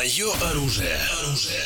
Мое оружие. Оружие.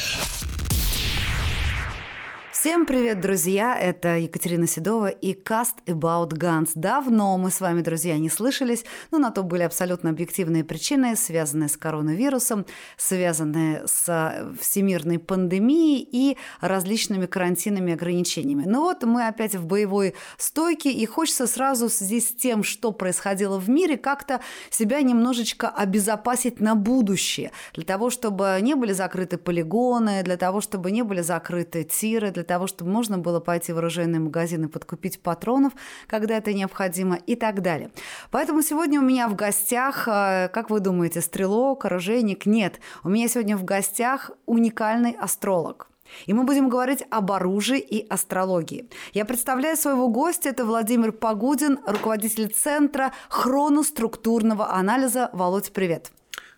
Всем привет, друзья! Это Екатерина Седова и Cast About Guns. Давно мы с вами, друзья, не слышались, но на то были абсолютно объективные причины, связанные с коронавирусом, связанные с всемирной пандемией и различными карантинами и ограничениями. Ну вот мы опять в боевой стойке, и хочется сразу в связи с тем, что происходило в мире, как-то себя немножечко обезопасить на будущее, для того, чтобы не были закрыты полигоны, для того, чтобы не были закрыты тиры, для того, того, чтобы можно было пойти в оружейный магазин и подкупить патронов, когда это необходимо и так далее. Поэтому сегодня у меня в гостях, э, как вы думаете, стрелок, оружейник? Нет. У меня сегодня в гостях уникальный астролог. И мы будем говорить об оружии и астрологии. Я представляю своего гостя. Это Владимир Погудин, руководитель Центра хроноструктурного анализа. Володь, привет.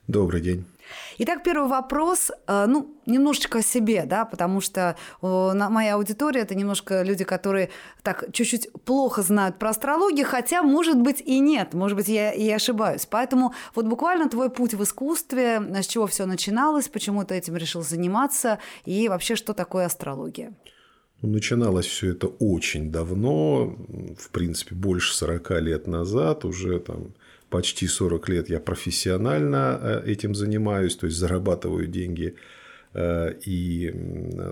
Добрый день. Итак, первый вопрос, э, ну, немножечко о себе, да, потому что моя аудитория – это немножко люди, которые так чуть-чуть плохо знают про астрологию, хотя, может быть, и нет, может быть, я и ошибаюсь. Поэтому вот буквально твой путь в искусстве, с чего все начиналось, почему ты этим решил заниматься, и вообще, что такое астрология? Ну, начиналось все это очень давно, в принципе, больше 40 лет назад, уже там почти 40 лет я профессионально э, этим занимаюсь, то есть зарабатываю деньги э, и,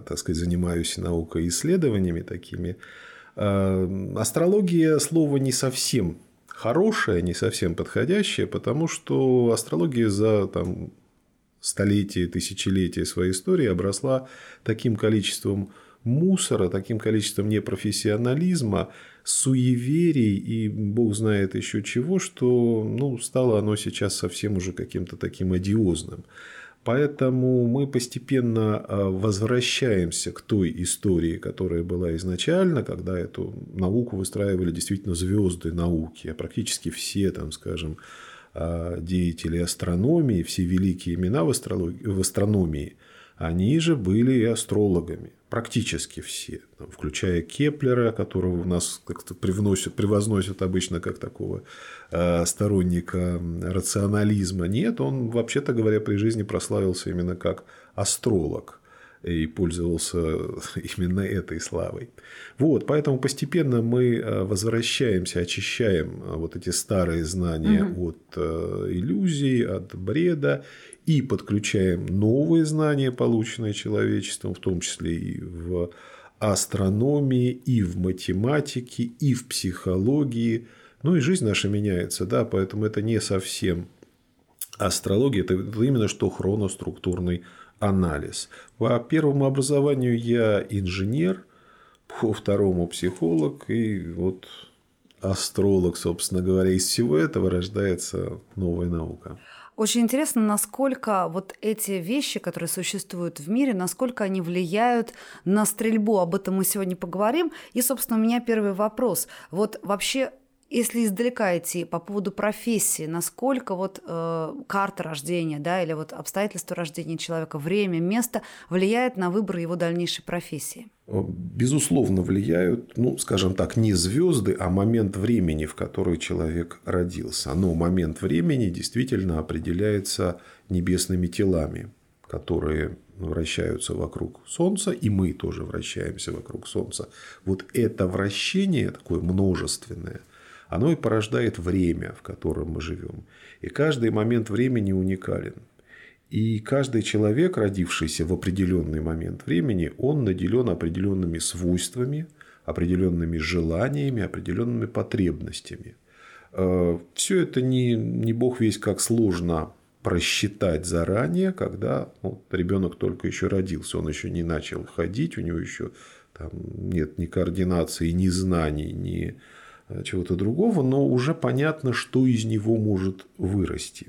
так сказать, занимаюсь наукой исследованиями такими. Э, астрология слово не совсем хорошее, не совсем подходящее, потому что астрология за там, столетия, тысячелетия своей истории обросла таким количеством мусора, таким количеством непрофессионализма, суеверий и бог знает еще чего, что ну, стало оно сейчас совсем уже каким-то таким одиозным. Поэтому мы постепенно а, возвращаемся к той истории, которая была изначально, когда эту науку выстраивали действительно звезды науки, а практически все, там, скажем, а, деятели астрономии, все великие имена в, астрономии, они же были и астрологами практически все, включая Кеплера, которого у нас как-то привносят, превозносят обычно как такого э, сторонника рационализма. Нет, он, вообще-то говоря, при жизни прославился именно как астролог и пользовался именно этой славой. Вот, поэтому постепенно мы э, возвращаемся, очищаем э, вот эти старые знания угу. от иллюзий, от бреда и подключаем новые знания, полученные человечеством, в том числе и в астрономии, и в математике, и в психологии. Ну и жизнь наша меняется, да, поэтому это не совсем астрология, это именно что хроноструктурный анализ. По первому образованию я инженер, по второму психолог, и вот астролог, собственно говоря, из всего этого рождается новая наука. Очень интересно, насколько вот эти вещи, которые существуют в мире, насколько они влияют на стрельбу. Об этом мы сегодня поговорим. И, собственно, у меня первый вопрос. Вот вообще если издалека идти по поводу профессии, насколько вот э, карта рождения, да, или вот обстоятельства рождения человека, время, место влияет на выбор его дальнейшей профессии? Безусловно, влияют, ну, скажем так, не звезды, а момент времени, в который человек родился. Но момент времени действительно определяется небесными телами, которые вращаются вокруг Солнца, и мы тоже вращаемся вокруг Солнца. Вот это вращение такое множественное – оно и порождает время, в котором мы живем. И каждый момент времени уникален. И каждый человек, родившийся в определенный момент времени, он наделен определенными свойствами, определенными желаниями, определенными потребностями. Э, Все это не, не бог весь как сложно просчитать заранее, когда ну, ребенок только еще родился, он еще не начал ходить, у него еще там нет ни координации, ни знаний, ни чего-то другого, но уже понятно, что из него может вырасти.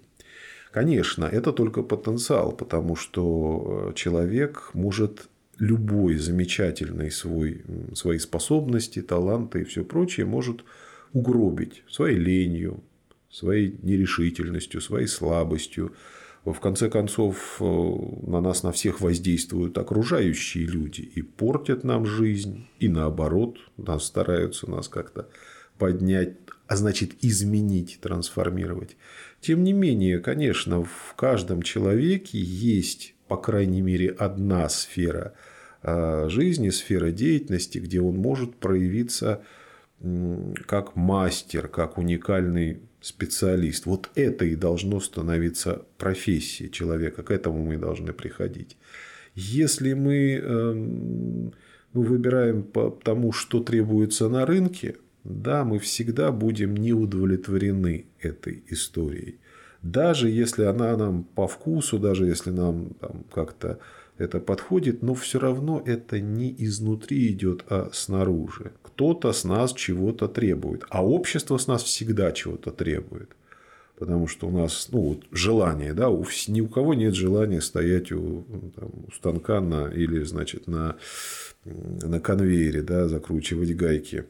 Конечно, это только потенциал, потому что э, человек может любой замечательный свой, свои способности, таланты и все прочее может угробить своей ленью, своей нерешительностью, своей слабостью. В конце концов, э, на нас на всех воздействуют окружающие люди и портят нам жизнь, и наоборот, нас стараются нас как-то поднять, а значит изменить, трансформировать. Тем не менее, конечно, в каждом человеке есть, по крайней мере, одна сфера а, жизни, сфера деятельности, где он может проявиться как мастер, как уникальный специалист. Вот это и должно становиться профессией человека, к этому мы должны приходить. Если мы эм, ну, выбираем по тому, что требуется на рынке, да, мы всегда будем не удовлетворены этой историей. Даже если она нам по вкусу, даже если нам как-то это подходит, но все равно это не изнутри идет, а снаружи. Кто-то с нас чего-то требует, а общество с нас всегда чего-то требует. Потому что у нас ну, вот желание, да, у, ни у кого нет желания стоять у, там, у станка на, или значит, на, на конвейере, да, закручивать гайки.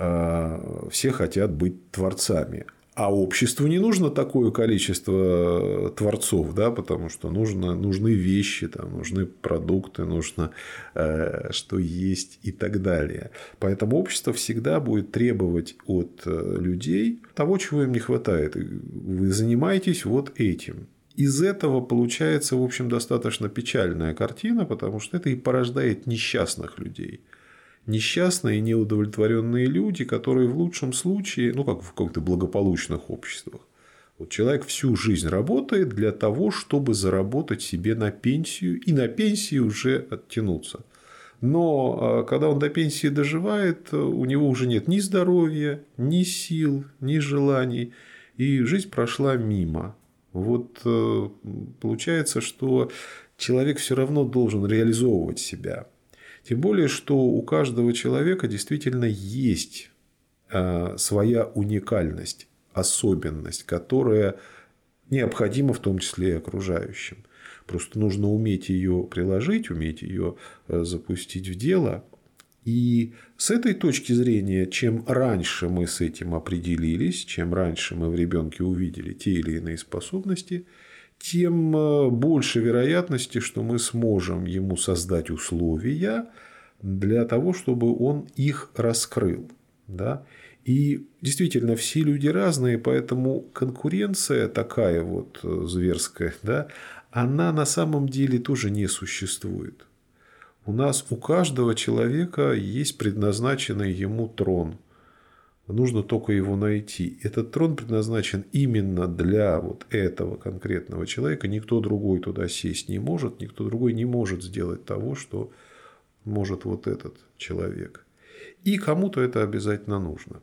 А все хотят быть творцами. А обществу не нужно такое количество творцов, да, потому что нужно, нужны вещи, там, нужны продукты, нужно э, что есть и так далее. Поэтому общество всегда будет требовать от э, людей того, чего им не хватает. Вы занимаетесь вот этим. Из этого получается, в общем, достаточно печальная картина, потому что это и порождает несчастных людей – несчастные, неудовлетворенные люди, которые в лучшем случае, ну как в каких-то благополучных обществах, вот человек всю жизнь работает для того, чтобы заработать себе на пенсию и на пенсии уже оттянуться. Но а, когда он до пенсии доживает, у него уже нет ни здоровья, ни сил, ни желаний, и жизнь прошла мимо. Вот э, получается, что человек все равно должен реализовывать себя. Тем более, что у каждого человека действительно есть а, своя уникальность, особенность, которая необходима в том числе и окружающим. Просто нужно уметь ее приложить, уметь ее э, запустить в дело. И с этой точки зрения, чем раньше мы с этим определились, чем раньше мы в ребенке увидели те или иные способности, тем э, больше вероятности, что мы сможем ему создать условия для того, чтобы он их раскрыл. Да? И действительно, все люди разные, поэтому конкуренция такая вот э, зверская, да, она на самом деле тоже не существует. У нас у каждого человека есть предназначенный ему трон – Нужно только его найти. Этот трон предназначен именно для вот этого конкретного человека. Никто другой туда сесть не может, никто другой не может сделать того, что может вот этот человек. И кому-то это обязательно нужно.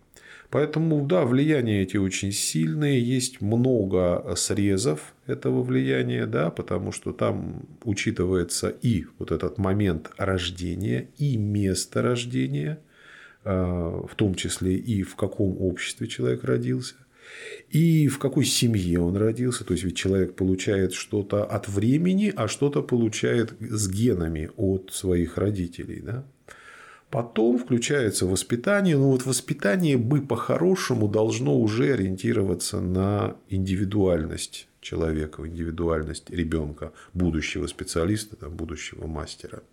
Поэтому, да, влияния эти очень сильные, есть много срезов этого влияния, да, потому что там учитывается и вот этот момент рождения, и место рождения – в том числе и в каком обществе человек родился, и в какой семье он родился. То есть, ведь человек получает что-то от времени, а что-то получает с генами от своих родителей. Да? Потом включается воспитание. Ну, вот воспитание бы по-хорошему должно уже ориентироваться на индивидуальность человека, индивидуальность ребенка, будущего специалиста, будущего мастера.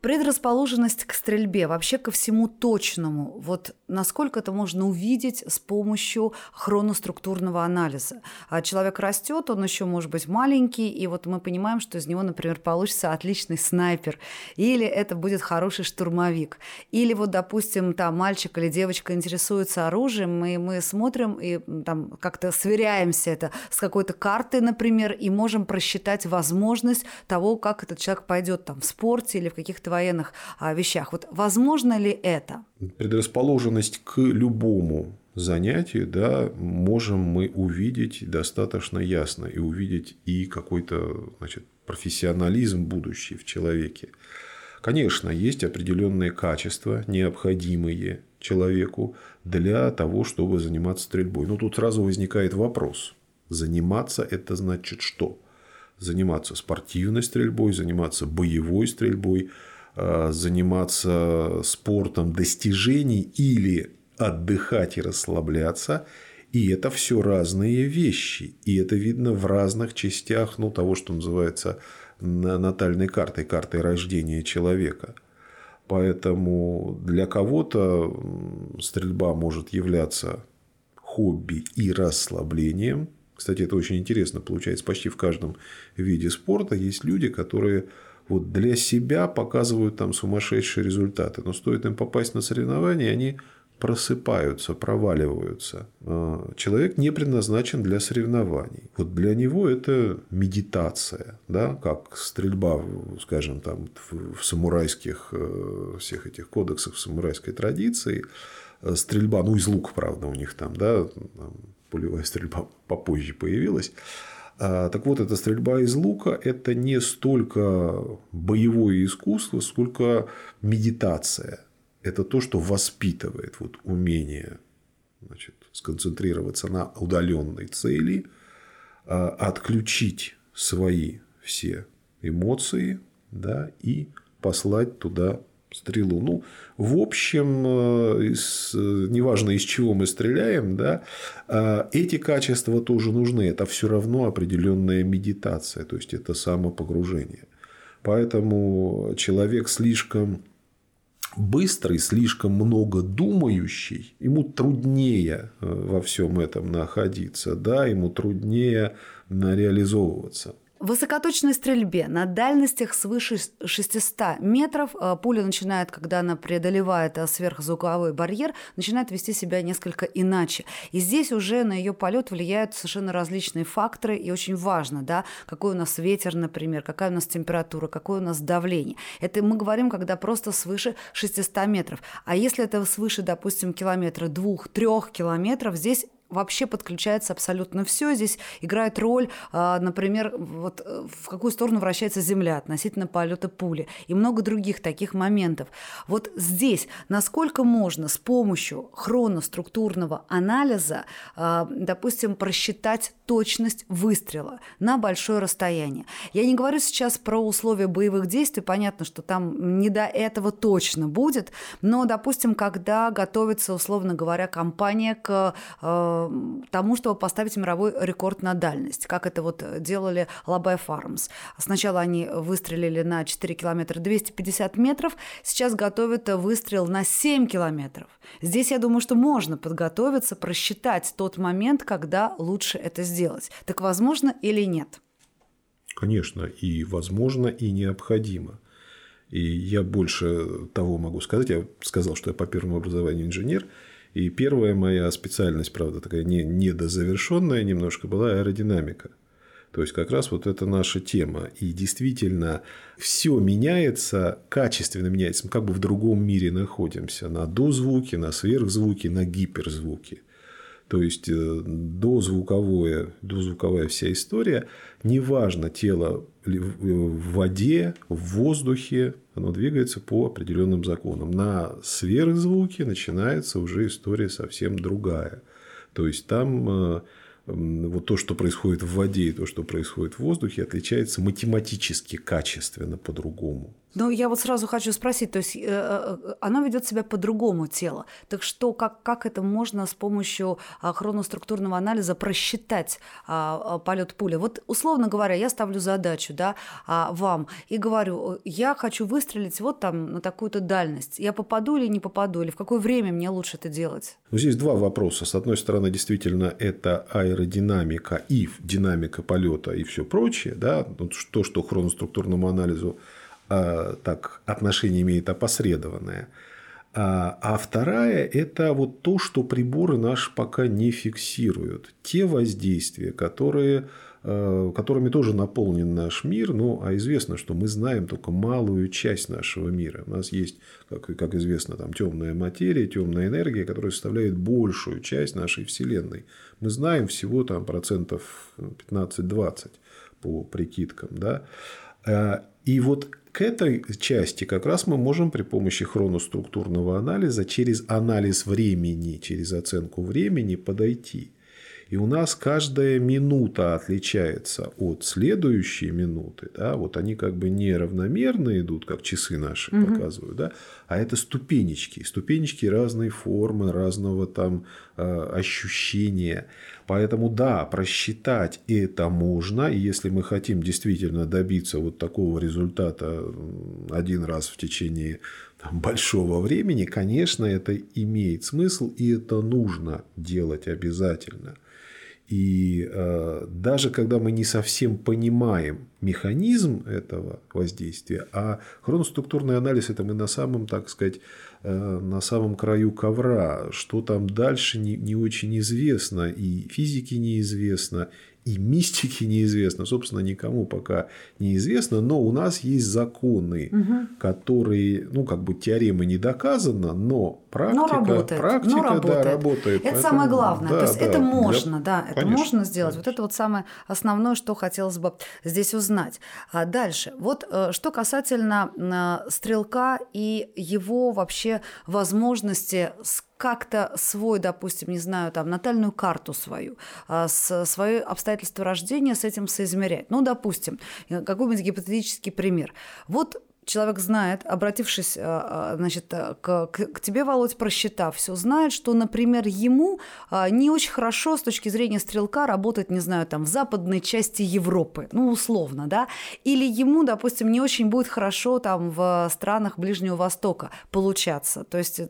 Предрасположенность к стрельбе, вообще ко всему точному, вот насколько это можно увидеть с помощью хроноструктурного анализа. А человек растет, он еще может быть маленький, и вот мы понимаем, что из него, например, получится отличный снайпер, или это будет хороший штурмовик, или вот, допустим, там мальчик или девочка интересуется оружием, и мы смотрим и там как-то сверяемся это с какой-то картой, например, и можем просчитать возможность того, как этот человек пойдет там в спорте или в каких-то военных а, вещах. Вот возможно ли это? Предрасположенность к любому занятию, да, можем мы увидеть достаточно ясно и увидеть и какой-то значит, профессионализм будущий в человеке. Конечно, есть определенные качества, необходимые человеку для того, чтобы заниматься стрельбой. Но тут сразу возникает вопрос. Заниматься – это значит что? Заниматься спортивной стрельбой, заниматься боевой стрельбой – заниматься спортом достижений или отдыхать и расслабляться. И это все разные вещи. И это видно в разных частях ну, того, что называется натальной картой, картой рождения человека. Поэтому для кого-то стрельба может являться хобби и расслаблением. Кстати, это очень интересно получается. Почти в каждом виде спорта есть люди, которые вот для себя показывают там сумасшедшие результаты. Но стоит им попасть на соревнования, они просыпаются, проваливаются. А, человек не предназначен для соревнований. Вот для него это медитация, да, как стрельба, скажем, там, в самурайских э, всех этих кодексах, в самурайской традиции. Э, стрельба, ну, из лука, правда, у них там, да, там, пулевая стрельба попозже появилась. А, так вот, эта стрельба из лука – это не столько боевое искусство, сколько медитация – это то, что воспитывает вот умение значит, сконцентрироваться на удаленной цели, а, отключить свои все эмоции да, и послать туда стрелу. Ну, в общем, э, из, неважно из чего мы стреляем, да, а, эти качества тоже нужны. Это все равно определенная медитация, то есть это самопогружение. Поэтому человек слишком быстрый, слишком много думающий, ему труднее э, во всем этом находиться, да, ему труднее реализовываться. Высокоточной стрельбе на дальностях свыше 600 метров э, пуля начинает, когда она преодолевает э, сверхзвуковой барьер, начинает вести себя несколько иначе. И здесь уже на ее полет влияют совершенно различные факторы, и очень важно, да, какой у нас ветер, например, какая у нас температура, какое у нас давление. Это мы говорим, когда просто свыше 600 метров. А если это свыше, допустим, километра, двух, трех километров, здесь вообще подключается абсолютно все. Здесь играет роль, а, например, вот э, в какую сторону вращается Земля относительно полета пули и много других таких моментов. Вот здесь насколько можно с помощью хроноструктурного анализа, а, допустим, просчитать точность выстрела на большое расстояние. Я не говорю сейчас про условия боевых действий, понятно, что там не до этого точно будет, но, допустим, когда готовится, условно говоря, компания к э, тому, чтобы поставить мировой рекорд на дальность, как это вот делали Лабай Фармс. Сначала они выстрелили на 4 километра 250 метров, сейчас готовят выстрел на 7 километров. Здесь, я думаю, что можно подготовиться, просчитать тот момент, когда лучше это сделать. Так возможно или нет? Конечно, и возможно, и необходимо. И я больше того могу сказать. Я сказал, что я по первому образованию инженер – и первая моя специальность, правда, такая не, недозавершенная немножко, была аэродинамика. То есть, как раз вот это наша тема. И действительно, все меняется, качественно меняется. Мы как бы в другом мире находимся. На дозвуки, на сверхзвуки, на гиперзвуки. То есть, э, дозвуковое, дозвуковая вся история. Неважно, тело в воде, в воздухе, оно двигается по определенным законам. На сверхзвуке начинается уже история совсем другая. То есть там э, вот то, что происходит в воде и то, что происходит в воздухе, отличается математически качественно по-другому. Ну, я вот сразу хочу спросить, то есть э, э, оно ведет себя по-другому тело. Так что, как, как это можно с помощью э, хроноструктурного анализа просчитать э, полет пули? Вот, условно говоря, я ставлю задачу да, э, вам и говорю, я хочу выстрелить вот там на такую-то дальность. Я попаду или не попаду, или в какое время мне лучше это делать? Ну, здесь два вопроса. С одной стороны, действительно, это аэродинамика и динамика полета и все прочее. Да? То, что хроноструктурному анализу а, так, отношение имеет опосредованное. А, а вторая – это вот то, что приборы наши пока не фиксируют. Те воздействия, которые, а, которыми тоже наполнен наш мир. Ну, а известно, что мы знаем только малую часть нашего мира. У нас есть, как, как известно, там темная материя, темная энергия, которая составляет большую часть нашей Вселенной. Мы знаем всего там процентов 15-20 по прикидкам. Да? И вот к этой части как раз мы можем при помощи хроноструктурного анализа через анализ времени, через оценку времени подойти. И у нас каждая минута отличается от следующей минуты. Да? Вот они как бы неравномерно идут, как часы наши угу. показывают. Да? А это ступенечки. Ступенечки разной формы, разного там э, ощущения. Поэтому да, просчитать это можно, и если мы хотим действительно добиться вот такого результата один раз в течение большого времени, конечно, это имеет смысл, и это нужно делать обязательно. И э, даже когда мы не совсем понимаем механизм этого воздействия, а хроноструктурный анализ это мы на самом, так сказать, Э, на самом краю ковра. Что там дальше, не, не очень известно. И физике неизвестно, и мистики неизвестно, собственно, никому пока неизвестно, но у нас есть законы, угу. которые, ну, как бы теорема не доказана, но практика, но работает, практика но работает. Да, работает. Это Поэтому, самое главное. Да, То есть да, это можно, да, это конечно, можно сделать. Конечно. Вот это вот самое основное, что хотелось бы здесь узнать. А дальше. Вот э, что касательно э, стрелка и его вообще возможности как-то свой, допустим, не знаю, там, натальную карту свою, а, с, свое обстоятельство рождения с этим соизмерять. Ну, допустим, какой-нибудь гипотетический пример. Вот человек знает, обратившись э, э, значит, э, к, к тебе, Володь, просчитав все, знает, что, например, ему не очень хорошо с точки зрения стрелка работать, не знаю, там, в западной части Европы, ну, условно, да, или ему, допустим, не очень будет хорошо там в странах Ближнего Востока получаться, то есть а,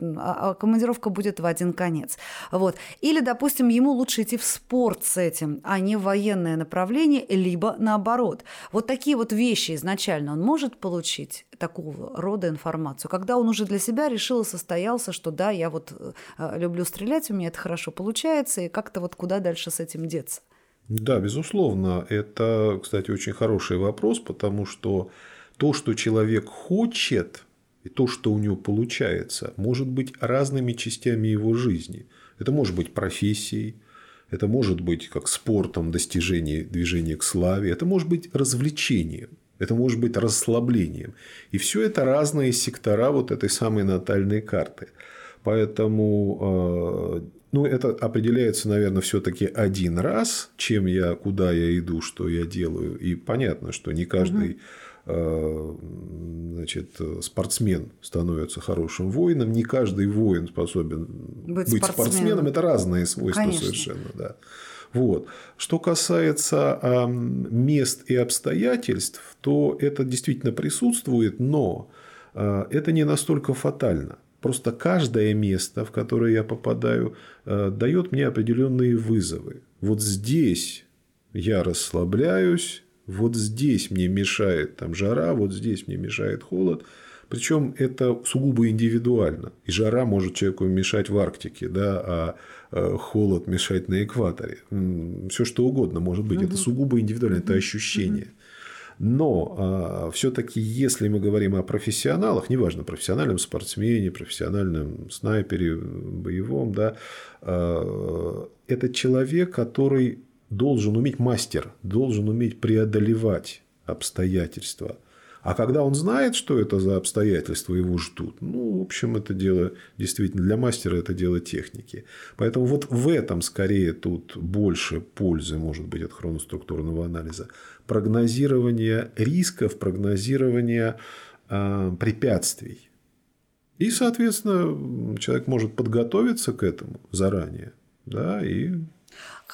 а командировка будет в один конец, вот. Или, допустим, ему лучше идти в спорт с этим, а не в военное направление, либо наоборот. Вот такие вот вещи изначально он может получить такого рода информацию, когда он уже для себя решил и состоялся, что да, я вот э, люблю стрелять, у меня это хорошо получается, и как-то вот куда дальше с этим деться? Да, безусловно. Это, кстати, очень хороший вопрос, потому что то, что человек хочет, и то, что у него получается, может быть разными частями его жизни. Это может быть профессией, это может быть как спортом, достижение движения к славе, это может быть развлечением. Это может быть расслаблением. И все это разные сектора вот этой самой натальной карты. Поэтому э, ну, это определяется, наверное, все-таки один раз, чем я, куда я иду, что я делаю. И понятно, что не каждый угу. значит, спортсмен становится хорошим воином, не каждый воин способен быть, быть спортсменом. спортсменом. Это разные свойства Конечно. совершенно, да. Вот. Что касается мест и обстоятельств, то это действительно присутствует, но э, это не настолько фатально. Просто каждое место, в которое я попадаю, э, дает мне определенные вызовы. Вот здесь я расслабляюсь, вот здесь мне мешает там жара, вот здесь мне мешает холод. Причем это сугубо индивидуально. И жара может человеку мешать в Арктике, да, а холод мешать на экваторе. Все что угодно может быть. Угу. Это сугубо индивидуально, это ощущение. Но а, все-таки, если мы говорим о профессионалах, неважно, профессиональном спортсмене, профессиональном снайпере, боевом, да, а, это человек, который должен уметь мастер, должен уметь преодолевать обстоятельства – а когда он знает, что это за обстоятельства его ждут, ну, в общем, это дело действительно для мастера это дело техники. Поэтому вот в этом скорее тут больше пользы может быть от хроноструктурного анализа. Прогнозирование рисков, прогнозирование э, препятствий. И, соответственно, человек может подготовиться к этому заранее да, и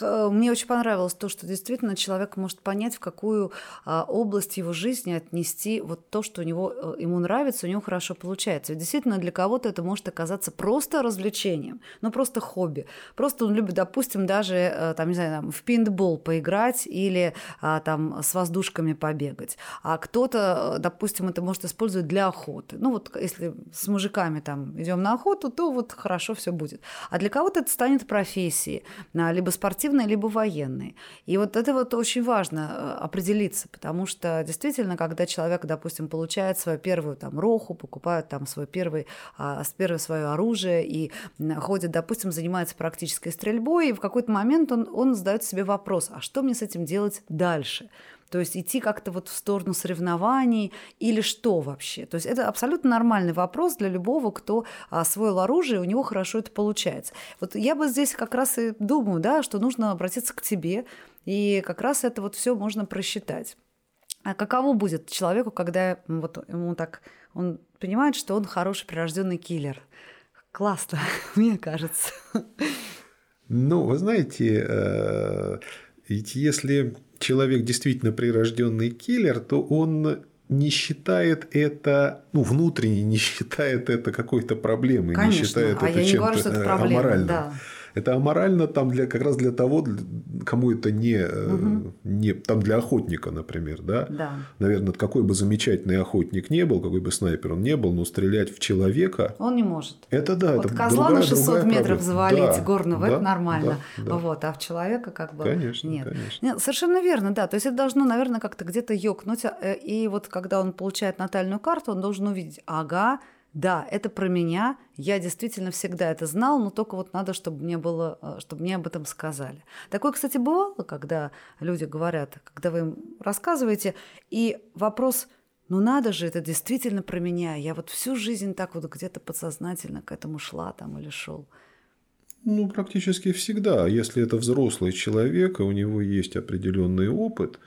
мне очень понравилось то, что действительно человек может понять, в какую а, область его жизни отнести вот то, что у него, э, ему нравится, у него хорошо получается. Ведь действительно для кого-то это может оказаться просто развлечением, ну просто хобби. Просто он любит, допустим, даже э, там, не знаю, там, в пинтбол поиграть или а, там с воздушками побегать. А кто-то, допустим, это может использовать для охоты. Ну вот если с мужиками там идем на охоту, то вот хорошо все будет. А для кого-то это станет профессией, а, либо спортивной спортивные, либо военные. И вот это вот очень важно э, определиться, потому что действительно, когда человек, допустим, получает свою первую там роху, покупает там свой первый, а, первое свое оружие и ходит, допустим, занимается практической стрельбой, и в какой-то момент он, он задает себе вопрос, а что мне с этим делать дальше? То есть идти как-то вот в сторону соревнований или что вообще? То есть это абсолютно нормальный вопрос для любого, кто освоил оружие, у него хорошо это получается. Вот я бы здесь как раз и думаю, да, что нужно обратиться к тебе, и как раз это вот все можно просчитать. А каково будет человеку, когда вот ему так, он понимает, что он хороший прирожденный киллер? Классно, мне кажется. Ну, вы знаете, э, ведь если человек действительно прирожденный киллер, то он не считает это, ну, внутренне не считает это какой-то проблемой, Конечно. не считает а это чем-то э, аморальным. да. Это аморально там для, как раз для того, кому это не, угу. не там для охотника, например, да? Да. Наверное, какой бы замечательный охотник не был, какой бы снайпер он не был, но стрелять в человека. Он не может. Это да, вот это козла другая, на 600 другая метров проблема. завалить да, горного, да, это нормально. Да, да. Вот, а в человека как бы Конечно, нет. конечно. Нет. Совершенно верно, да. То есть это должно, наверное, как-то где-то ёкнуть. э, И вот когда он получает натальную карту, он должен увидеть, ага, да, это про меня, я действительно всегда это знал, но только вот надо, чтобы мне было, э, чтобы мне об этом сказали. Такое, кстати, бывало, когда люди говорят, когда вы им рассказываете, и вопрос, ну надо же, это действительно про меня, я вот всю жизнь так вот где-то подсознательно к этому шла там или шел. Ну, практически всегда. Если это взрослый человек, и у него есть определенный опыт,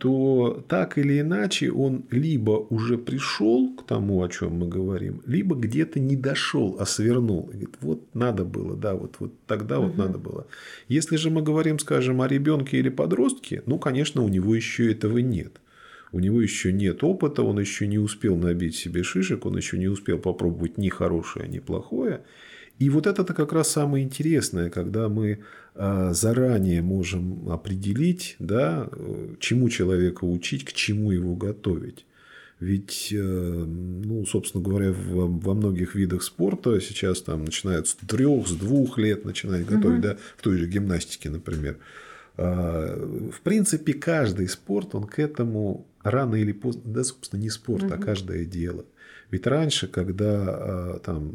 то так или иначе он либо уже пришел к тому, о чем мы говорим, либо где-то не дошел, а свернул. И говорит, вот надо было, да, вот, вот тогда угу. вот надо было. Если же мы говорим, скажем, о ребенке или подростке, ну, конечно, у него еще этого нет. У него еще нет опыта, он еще не успел набить себе шишек, он еще не успел попробовать ни хорошее, ни плохое. И вот это-то как раз самое интересное, когда мы заранее можем определить, да, чему человека учить, к чему его готовить. Ведь, ну, собственно говоря, во многих видах спорта сейчас там начинают с трех, с двух лет начинать готовить, угу. да, в той же гимнастике, например. В принципе, каждый спорт, он к этому рано или поздно, да, собственно, не спорт, угу. а каждое дело. Ведь раньше, когда там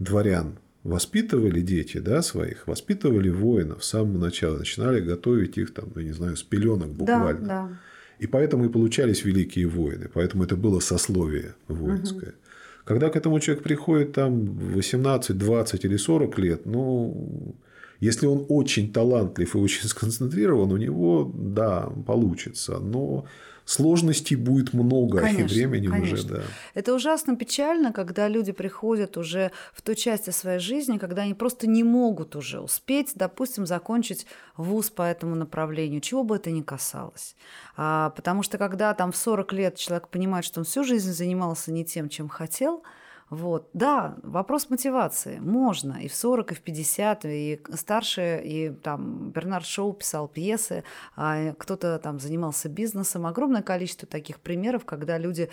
дворян воспитывали дети да, своих, воспитывали воинов с самого начала, начинали готовить их, там, я не знаю, с пеленок буквально. Да, да. И поэтому и получались великие воины, поэтому это было сословие воинское. Угу. Когда к этому человек приходит там 18, 20 или 40 лет, ну, если он очень талантлив и очень сконцентрирован, у него, да, получится. Но сложностей будет много, конечно, и времени конечно. уже, да. Это ужасно печально, когда люди приходят уже в той части своей жизни, когда они просто не могут уже успеть, допустим, закончить вуз по этому направлению, чего бы это ни касалось. А, потому что когда там в 40 лет человек понимает, что он всю жизнь занимался не тем, чем хотел, вот. Да, вопрос мотивации. Можно и в 40, и в 50, и старше, и там Бернард Шоу писал пьесы, а кто-то там занимался бизнесом. Огромное количество таких примеров, когда люди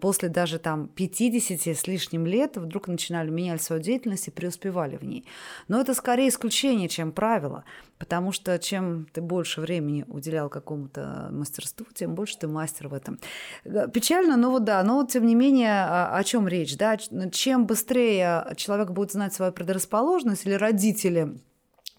после даже там 50 с лишним лет вдруг начинали менять свою деятельность и преуспевали в ней. Но это скорее исключение, чем правило, потому что чем ты больше времени уделял какому-то мастерству, тем больше ты мастер в этом. Печально, но вот да, но вот тем не менее, о, о чем речь, да, чем быстрее человек будет знать свою предрасположенность или родители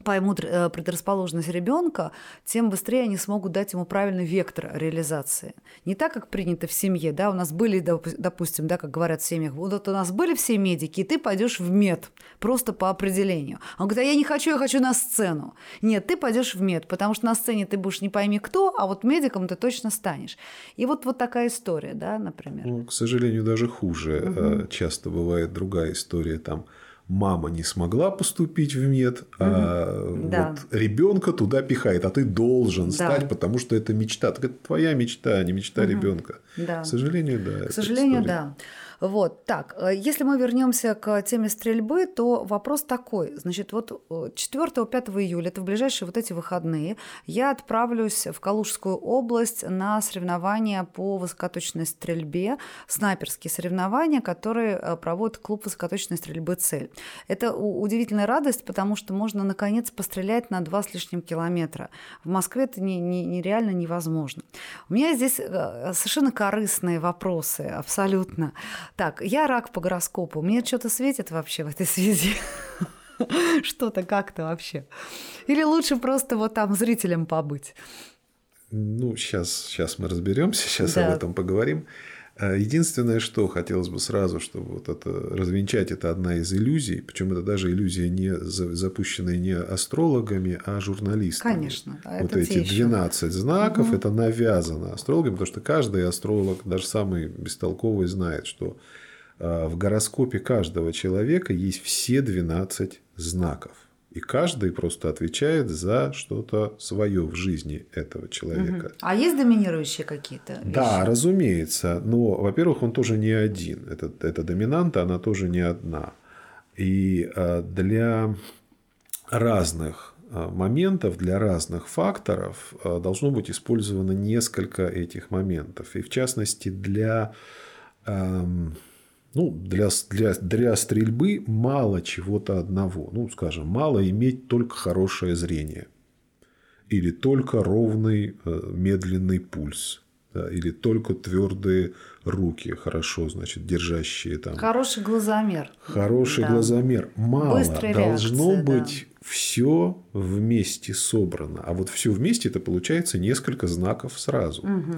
поймут предрасположенность ребенка, тем быстрее они смогут дать ему правильный вектор реализации. Не так, как принято в семье, да, у нас были, допустим, да, как говорят в семьях, вот у нас были все медики, и ты пойдешь в мед, просто по определению. Он говорит, а я не хочу, я хочу на сцену. Нет, ты пойдешь в мед, потому что на сцене ты будешь не пойми кто, а вот медиком ты точно станешь. И вот, вот такая история, да, например. Ну, к сожалению, даже хуже. Угу. Часто бывает другая история там мама не смогла поступить в мед, а угу. да. вот ребенка туда пихает, а ты должен да. стать, потому что это мечта. Так это твоя мечта, а не мечта угу. ребенка. Да. К сожалению, да. К сожалению, да. Вот, так, если мы вернемся к теме стрельбы, то вопрос такой. Значит, вот 4-5 июля, это в ближайшие вот эти выходные, я отправлюсь в Калужскую область на соревнования по высокоточной стрельбе, снайперские соревнования, которые проводит клуб высокоточной стрельбы «Цель». Это удивительная радость, потому что можно, наконец, пострелять на 2 с лишним километра. В Москве это нереально не, не невозможно. У меня здесь совершенно корыстные вопросы, абсолютно. Так, я рак по гороскопу. Мне что-то светит вообще в этой связи? Что-то как-то вообще. Или лучше просто вот там зрителем побыть? Ну, сейчас, сейчас мы разберемся, сейчас Да. об этом поговорим. А, Единственное, что хотелось бы сразу, чтобы вот это развенчать, это одна из иллюзий, причем это даже иллюзия не за- запущенная не астрологами, а журналистами. Конечно, да, вот эти те ещё. 12 знаков это навязано астрологами, потому что каждый астролог, даже самый бестолковый, знает, что а, в гороскопе каждого человека есть все 12 знаков. И каждый просто отвечает за что-то свое в жизни этого человека. Угу. А есть доминирующие какие-то? Да, вещи? разумеется. Но, во-первых, он тоже не один. Это, эта доминанта, она тоже не одна. И а, для разных а, моментов, для разных факторов а, должно быть использовано несколько этих моментов. И в частности, для ну, для, для, для стрельбы мало чего-то одного. Ну, скажем, мало иметь только хорошее зрение. Или только ровный э, медленный пульс. Да, или только твердые руки, хорошо, значит, держащие там. Хороший глазомер. Хороший да. глазомер. Мало. Быстрая Должно реакция, быть да. все вместе собрано. А вот все вместе это получается несколько знаков сразу. Угу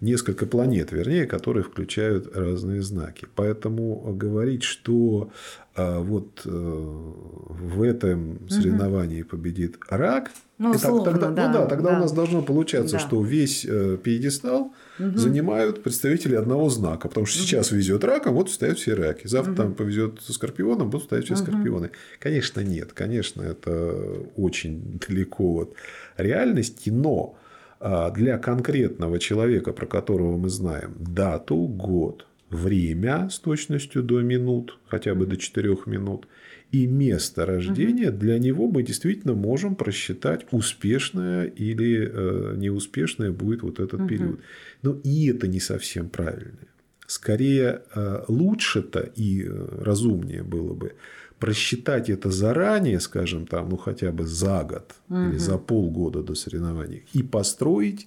несколько планет, вернее, которые включают разные знаки. Поэтому говорить, что а, вот э, в этом соревновании победит рак, ну, условно, тогда, да, ну да, тогда да. у нас должно получаться, да. что весь э, пьедестал угу. занимают представители одного знака. Потому что сейчас везет раком, вот стоят все раки. Завтра угу. там повезет со скорпионом, будут стоять все угу. скорпионы. Конечно, нет. Конечно, это очень далеко от реальности, но для конкретного человека, про которого мы знаем дату, год, время с точностью до минут, хотя бы до 4 минут, и место рождения, угу. для него мы действительно можем просчитать, успешное или э, неуспешное будет вот этот угу. период. Но и это не совсем правильно. Скорее, э, лучше-то и э, разумнее было бы просчитать это заранее, скажем, там, ну хотя бы за год угу. или за полгода до соревнований, и построить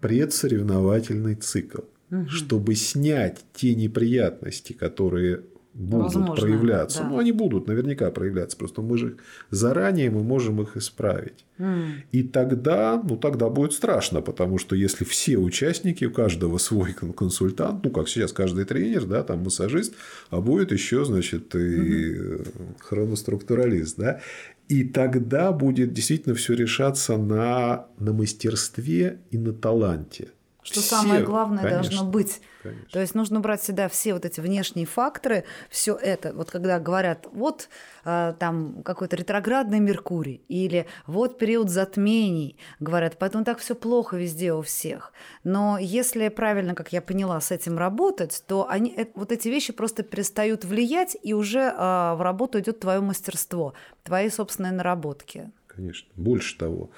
предсоревновательный цикл, угу. чтобы снять те неприятности, которые будут Возможно, проявляться. Да. Ну, они будут наверняка проявляться. Просто мы же заранее мы можем их исправить. Mm. И тогда, ну, тогда будет страшно, потому что если все участники, у каждого свой консультант, ну, как сейчас каждый тренер, да, там массажист, а будет еще, значит, и mm-hmm. хроноструктуралист, да, и тогда будет действительно все решаться на, на мастерстве и на таланте. Что все, самое главное конечно, должно быть. Конечно. То есть нужно брать всегда все вот эти внешние факторы, все это. Вот когда говорят, вот э, там какой-то ретроградный Меркурий или вот период затмений, говорят, поэтому так все плохо везде у всех. Но если правильно, как я поняла, с этим работать, то они, э, вот эти вещи просто перестают влиять, и уже э, в работу идет твое мастерство, твои собственные наработки. Конечно. Больше того,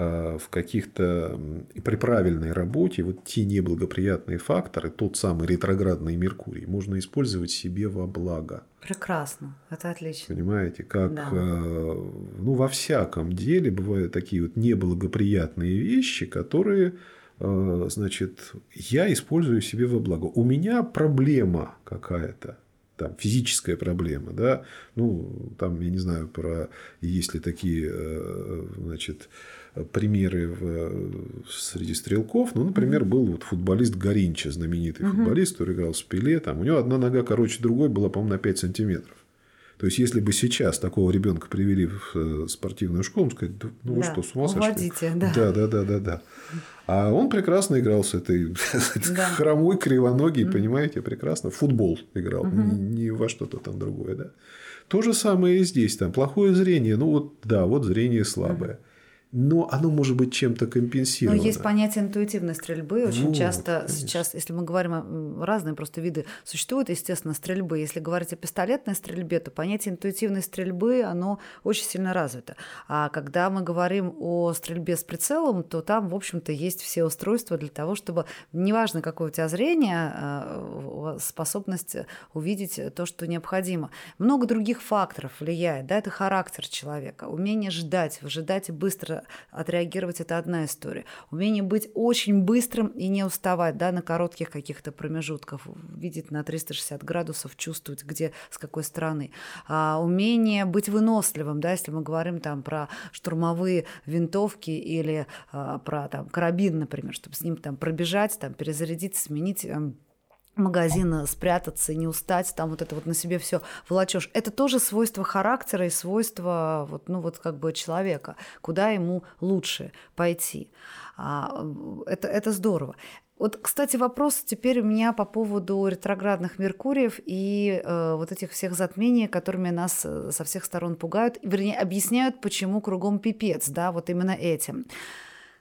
в каких-то при правильной работе вот те неблагоприятные факторы, тот самый ретроградный Меркурий, можно использовать себе во благо. Прекрасно, это отлично. Понимаете, как да. э, ну, во всяком деле бывают такие вот неблагоприятные вещи, которые э, значит, я использую себе во благо. У меня проблема какая-то, там, физическая проблема, да, ну, там, я не знаю, про, есть ли такие, значит, примеры в, среди стрелков. Ну, например, был вот футболист Горинча, знаменитый угу. футболист, который играл в Спиле. Там, у него одна нога короче другой была, по-моему, на 5 сантиметров. То есть, если бы сейчас такого ребенка привели в э, спортивную школу, он сказать, ну вы да, что, с ума сошли? Да. да, да, да, да, да. А он прекрасно играл с этой да. хромой, кривоногий, mm. понимаете, прекрасно. Футбол играл, угу. не, не во что-то там другое, да. То же самое и здесь, там плохое зрение, ну вот да, вот зрение слабое. Угу но оно может быть чем-то компенсировано. Но есть понятие интуитивной стрельбы. Очень вот, часто конечно. сейчас, если мы говорим, разные просто виды существуют, естественно, стрельбы. Если говорить о пистолетной стрельбе, то понятие интуитивной стрельбы, оно очень сильно развито. А когда мы говорим о стрельбе с прицелом, то там, в общем-то, есть все устройства для того, чтобы, неважно, какое у тебя зрение, а, способность увидеть то, что необходимо. Много других факторов влияет. Да, это характер человека, умение ждать, выжидать и быстро отреагировать – это одна история. Умение быть очень быстрым и не уставать да, на коротких каких-то промежутках, видеть на 360 градусов, чувствовать, где, с какой стороны. А умение быть выносливым, да, если мы говорим там про штурмовые винтовки или а, про там, карабин, например, чтобы с ним там пробежать, там, перезарядить, сменить эм, магазина спрятаться не устать, там вот это вот на себе все волочешь. Это тоже свойство характера и свойство вот, ну вот как бы человека, куда ему лучше пойти. А, это, это здорово. Вот, кстати, вопрос теперь у меня по поводу ретроградных Меркуриев и э, вот этих всех затмений, которыми нас э, со всех сторон пугают, вернее, объясняют, почему кругом пипец, да, вот именно этим.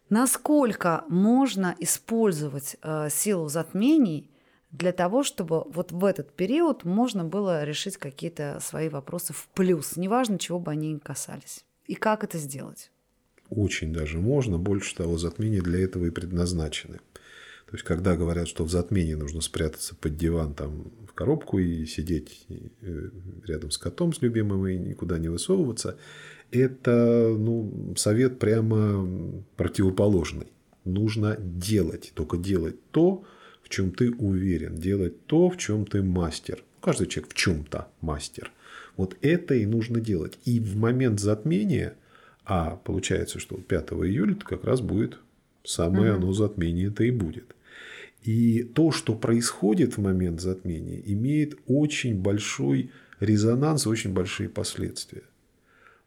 Насколько можно использовать э, силу затмений для того, чтобы вот в этот период можно было решить какие-то свои вопросы в плюс, неважно, чего бы они ни касались. И как это сделать? Очень даже можно. Больше того, затмения для этого и предназначены. То есть, когда говорят, что в затмении нужно спрятаться под диван, там, в коробку и сидеть э, рядом с котом, с любимым, и никуда не высовываться, это ну, совет прямо противоположный. Нужно делать, только делать то, в чем ты уверен, делать то, в чем ты мастер. Каждый человек в чем-то мастер. Вот это и нужно делать. И в момент затмения, а получается, что 5 июля это как раз будет самое угу. оно затмение это и будет. И то, что происходит в момент затмения, имеет очень большой резонанс очень большие последствия.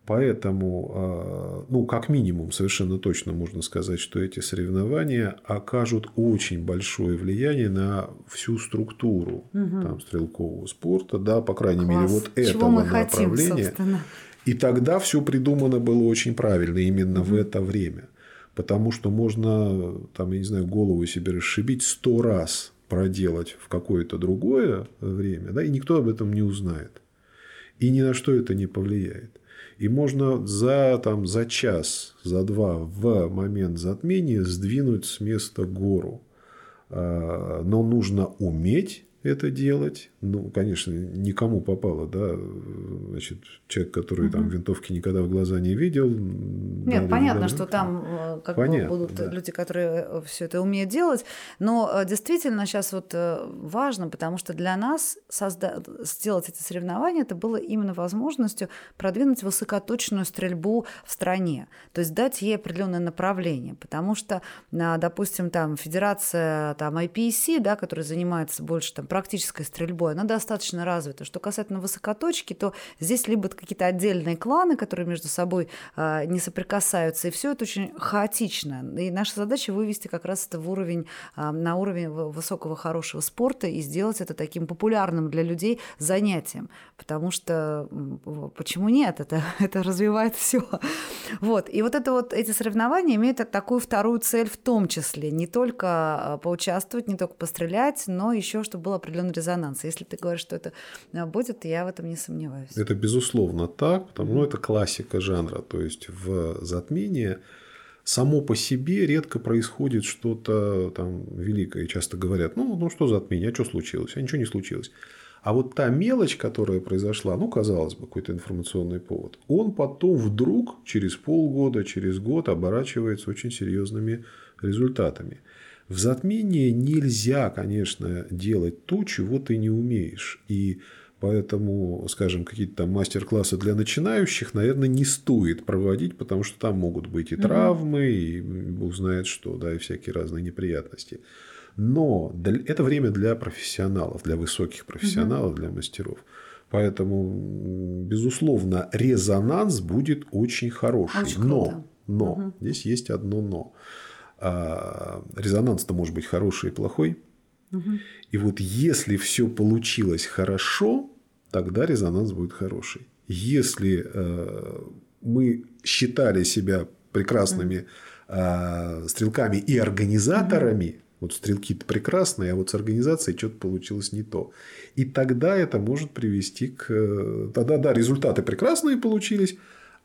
Поэтому, а, ну, как минимум, совершенно точно можно сказать, что эти соревнования окажут очень большое влияние на всю структуру угу. там, стрелкового спорта, да, по крайней Класс. мере, вот Чего этого мы направления. Хотим, и тогда все придумано было очень правильно именно угу. в это время потому что можно, там, я не знаю, голову себе расшибить сто раз проделать в какое-то другое время, да, и никто об этом не узнает. И ни на что это не повлияет. И можно за, там, за час, за два в момент затмения сдвинуть с места гору. А, но нужно уметь это делать. Ну, конечно, никому попало, да, значит, человек, который угу. там винтовки никогда в глаза не видел. Нет, да, понятно, да, что там э, как понятно, бы будут да. люди, которые э, все это умеют делать, но э, действительно сейчас вот важно, потому что для нас созда... сделать эти соревнования, это было именно возможностью продвинуть высокоточную стрельбу в стране, то есть дать ей определенное направление, потому что, допустим, там Федерация там IPC, да, которая занимается больше там практической стрельбой, она достаточно развита. Что касательно высокоточки, то здесь либо какие-то отдельные кланы, которые между собой э, не соприкасаются, и все это очень хаотично. И наша задача вывести как раз это в уровень, э, на уровень высокого хорошего спорта и сделать это таким популярным для людей занятием. Потому что почему нет? Это, это развивает все. Вот. И вот это вот эти соревнования имеют такую вторую цель в том числе. Не только а, поучаствовать, не только пострелять, но еще чтобы было определенный резонанс. Если ты говоришь, что это а, будет, я в этом не сомневаюсь. Это безусловно так, потому ну, это классика жанра. То есть в затмении само по себе редко происходит что-то там великое. Часто говорят, ну, ну что затмение, а что случилось? А ничего не случилось. А вот та мелочь, которая произошла, ну, казалось бы, какой-то информационный повод, он потом вдруг через полгода, через год оборачивается очень серьезными результатами. В затмении нельзя, конечно, делать то, чего ты не умеешь. И Поэтому, скажем, какие-то там мастер-классы для начинающих, наверное, не стоит проводить, потому что там могут быть и травмы, и бог знает что, да, и всякие разные неприятности. Но это время для профессионалов, для высоких профессионалов, для мастеров. Поэтому, безусловно, резонанс будет очень хороший. Очень но, но угу. здесь есть одно но. А, резонанс-то может быть хороший и плохой. Угу. И вот если все получилось хорошо, тогда резонанс будет хороший. Если э, мы считали себя прекрасными э, стрелками и организаторами, угу. вот стрелки-то прекрасные, а вот с организацией что-то получилось не то. И тогда это может привести к... Э, тогда, да, результаты прекрасные получились,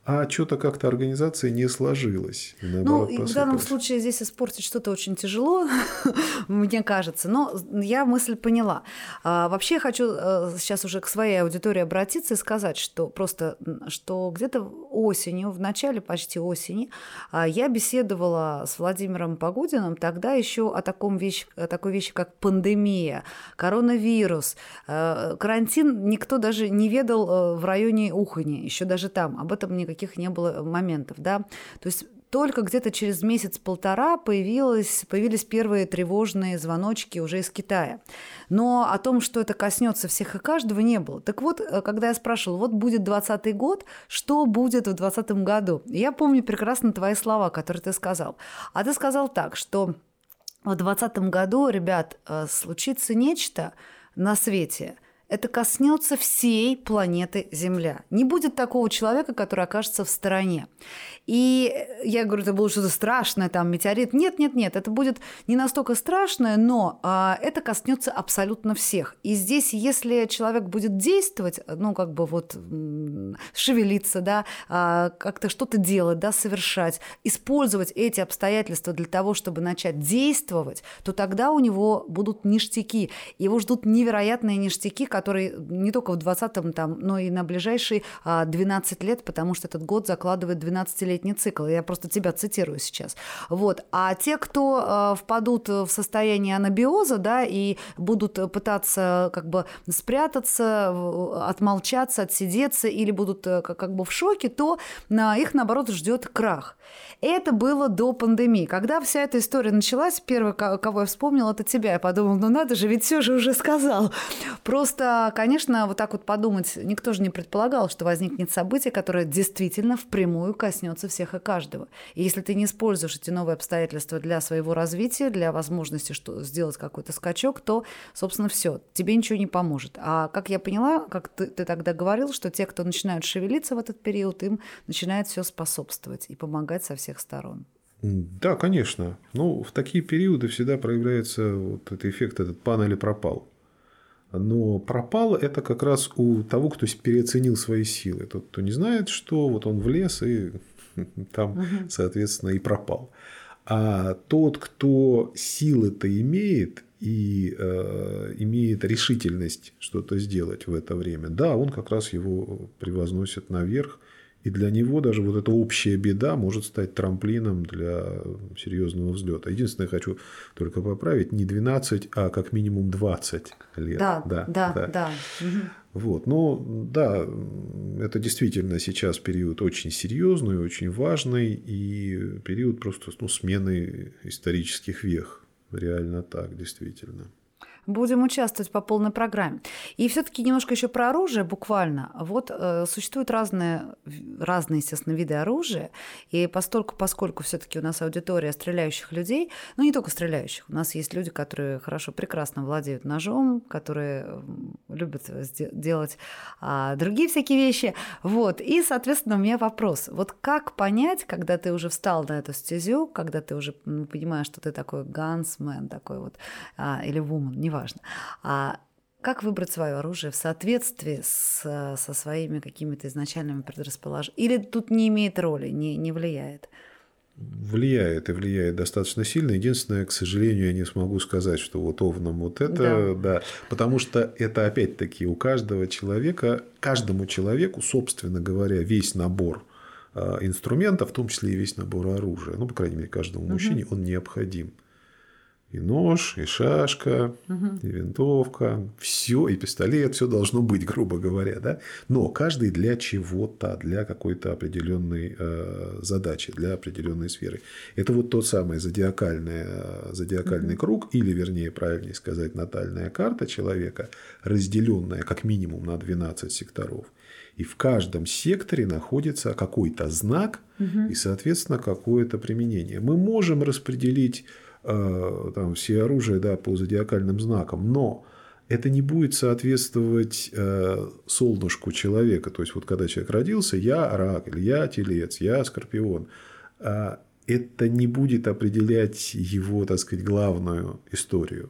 а что-то как-то организация не сложилась. Ну, в данном случае здесь испортить что-то очень тяжело, мне кажется. Но я мысль поняла. А, вообще я хочу а, сейчас уже к своей аудитории обратиться и сказать, что просто, что где-то осенью, в начале почти осени, а, я беседовала с Владимиром Погодиным тогда еще о таком вещи, о такой вещи, как пандемия, коронавирус, а, карантин. Никто даже не ведал а, в районе Ухани, еще даже там. Об этом никаких никаких не было моментов, да. То есть только где-то через месяц-полтора появилось, появились первые тревожные звоночки уже из Китая. Но о том, что это коснется всех и каждого, не было. Так вот, э, когда я спрашивала, вот будет 20 год, что будет в 20 году? Я помню прекрасно твои слова, которые ты сказал. А ты сказал так, что в 2020 году, ребят, э, случится нечто на свете – это коснется всей планеты Земля. Не будет такого человека, который окажется в стороне. И я говорю, это было что-то страшное, там метеорит. Нет, нет, нет, это будет не настолько страшное, но а, это коснется абсолютно всех. И здесь, если человек будет действовать, ну как бы вот шевелиться, да, а, как-то что-то делать, да, совершать, использовать эти обстоятельства для того, чтобы начать действовать, то тогда у него будут ништяки. Его ждут невероятные ништяки, которые не только в 20-м, там, но и на ближайшие 12 а, лет, потому что этот год закладывает 12-летний цикл. Я просто тебя цитирую сейчас. Вот. А те, кто а, впадут в состояние анабиоза, да, и будут пытаться как бы спрятаться, отмолчаться, отсидеться или будут э, как бы в шоке, то их, наоборот, ждет крах. Это было до пандемии. Когда вся эта история началась, первый, кого я вспомнила, это тебя. Я подумала, ну надо же, ведь все же уже сказал. Просто, конечно, вот так вот подумать, никто же не предполагал, что возникнет событие, которое действительно впрямую коснется всех и каждого. И если ты не используешь эти новые обстоятельства для своего развития, для возможности что, сделать какой-то скачок, то, собственно, все, тебе ничего не поможет. А как я поняла, как ты, ты тогда говорил, что те, кто начинают шевелиться в этот период, им начинает все способствовать и помогать со всех сторон. Да, конечно. Ну, в такие периоды всегда проявляется вот этот эффект, этот пан или пропал. Но пропал это как раз у того, кто переоценил свои силы. Тот, кто не знает, что вот он влез и там, соответственно, и пропал. А тот, кто силы-то имеет и э, имеет решительность что-то сделать в это время, да, он как раз его превозносит наверх и для него даже вот эта общая беда может стать трамплином для серьезного взлета. Единственное, хочу только поправить, не 12, а как минимум 20 лет. Да, да, да. да. да. Вот. Но да, это действительно сейчас период очень серьезный, очень важный, и период просто ну, смены исторических вех. Реально так, действительно будем участвовать по полной программе. И все-таки немножко еще про оружие буквально. Вот э, существуют разные, разные, естественно, виды оружия, и постольку, поскольку все-таки у нас аудитория стреляющих людей, ну не только стреляющих, у нас есть люди, которые хорошо, прекрасно владеют ножом, которые любят делать а, другие всякие вещи. Вот. И, соответственно, у меня вопрос. Вот как понять, когда ты уже встал на эту стезю, когда ты уже ну, понимаешь, что ты такой гансмен, такой вот, а, или вумен, неважно, важно. А как выбрать свое оружие в соответствии с, со своими какими-то изначальными предрасположениями? Или тут не имеет роли, не, не влияет? Влияет и влияет достаточно сильно. Единственное, к сожалению, я не смогу сказать, что вот овном вот это, да. да. Потому что это опять-таки у каждого человека, каждому человеку, собственно говоря, весь набор а, инструментов, в том числе и весь набор оружия, ну, по крайней мере, каждому мужчине, угу. он необходим и нож, и шашка, угу. и винтовка, все, и пистолет, все должно быть, грубо говоря, да. Но каждый для чего-то, для какой-то определенной э, задачи, для определенной сферы. Это вот тот самый зодиакальный, э, зодиакальный угу. круг, или, вернее, правильнее сказать, натальная карта человека, разделенная как минимум на 12 секторов. И в каждом секторе находится какой-то знак угу. и, соответственно, какое-то применение. Мы можем распределить там, все оружие да, по зодиакальным знакам, но это не будет соответствовать э, солнышку человека. То есть, вот когда человек родился, я рак, или я телец, я скорпион. Э, это не будет определять его, так сказать, главную историю.